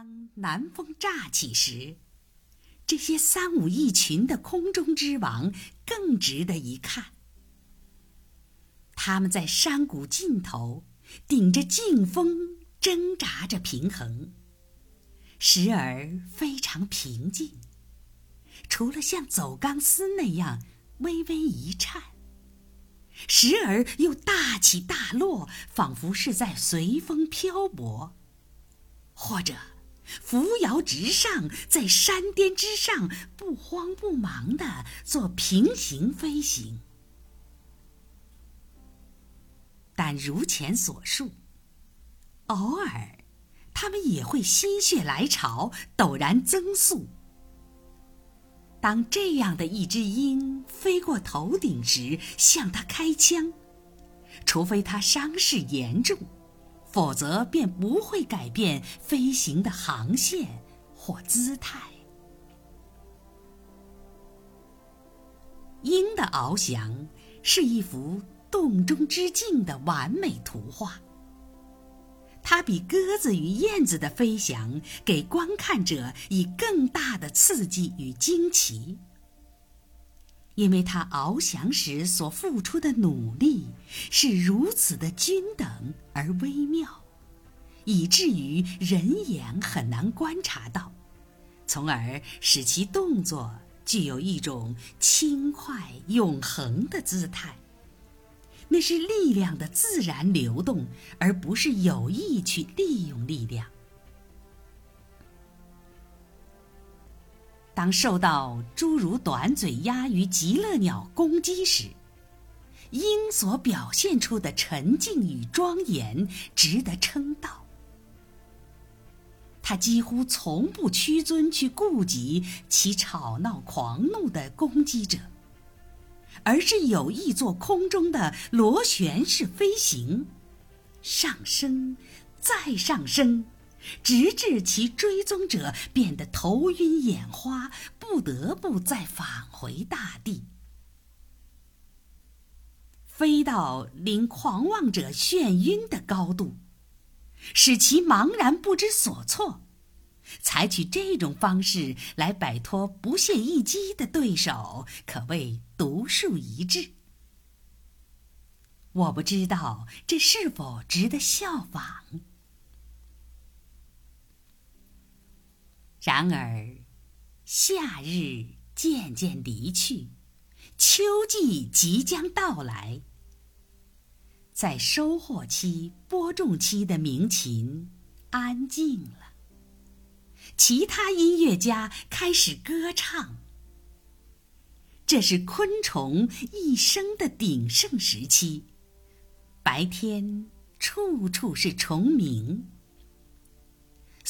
当南风乍起时，这些三五一群的空中之王更值得一看。他们在山谷尽头顶着劲风挣扎着平衡，时而非常平静，除了像走钢丝那样微微一颤；时而又大起大落，仿佛是在随风漂泊。或者扶摇直上，在山巅之上不慌不忙地做平行飞行。但如前所述，偶尔他们也会心血来潮，陡然增速。当这样的一只鹰飞过头顶时，向它开枪，除非它伤势严重。否则便不会改变飞行的航线或姿态。鹰的翱翔是一幅动中之静的完美图画。它比鸽子与燕子的飞翔给观看者以更大的刺激与惊奇。因为它翱翔时所付出的努力是如此的均等而微妙，以至于人眼很难观察到，从而使其动作具有一种轻快永恒的姿态。那是力量的自然流动，而不是有意去利用力量。当受到诸如短嘴鸭与极乐鸟攻击时，鹰所表现出的沉静与庄严值得称道。它几乎从不屈尊去顾及其吵闹狂怒的攻击者，而是有意做空中的螺旋式飞行，上升，再上升。直至其追踪者变得头晕眼花，不得不再返回大地，飞到令狂妄者眩晕的高度，使其茫然不知所措。采取这种方式来摆脱不懈一击的对手，可谓独树一帜。我不知道这是否值得效仿。然而，夏日渐渐离去，秋季即将到来。在收获期、播种期的鸣禽安静了，其他音乐家开始歌唱。这是昆虫一生的鼎盛时期，白天处处是虫鸣。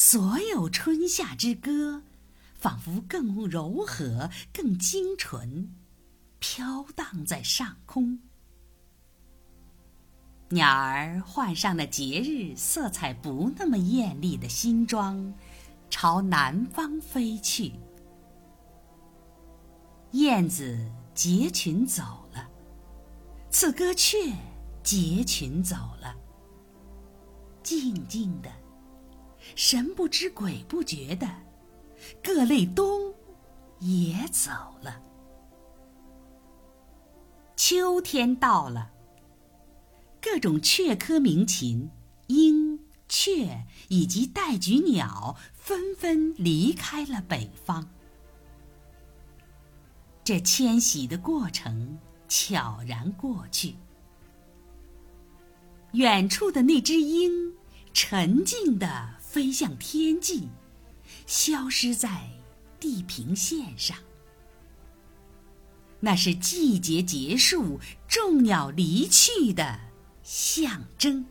所有春夏之歌，仿佛更柔和、更精纯，飘荡在上空。鸟儿换上了节日色彩不那么艳丽的新装，朝南方飞去。燕子结群走了，刺歌雀结群走了，静静的。神不知鬼不觉的，各类冬也走了。秋天到了，各种雀科鸣禽，鹰、雀以及带菊鸟纷纷离开了北方。这迁徙的过程悄然过去。远处的那只鹰，沉静的。飞向天际，消失在地平线上。那是季节结束、众鸟离去的象征。